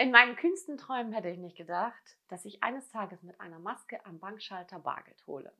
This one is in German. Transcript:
In meinen kühnsten Träumen hätte ich nicht gedacht, dass ich eines Tages mit einer Maske am Bankschalter Bargeld hole.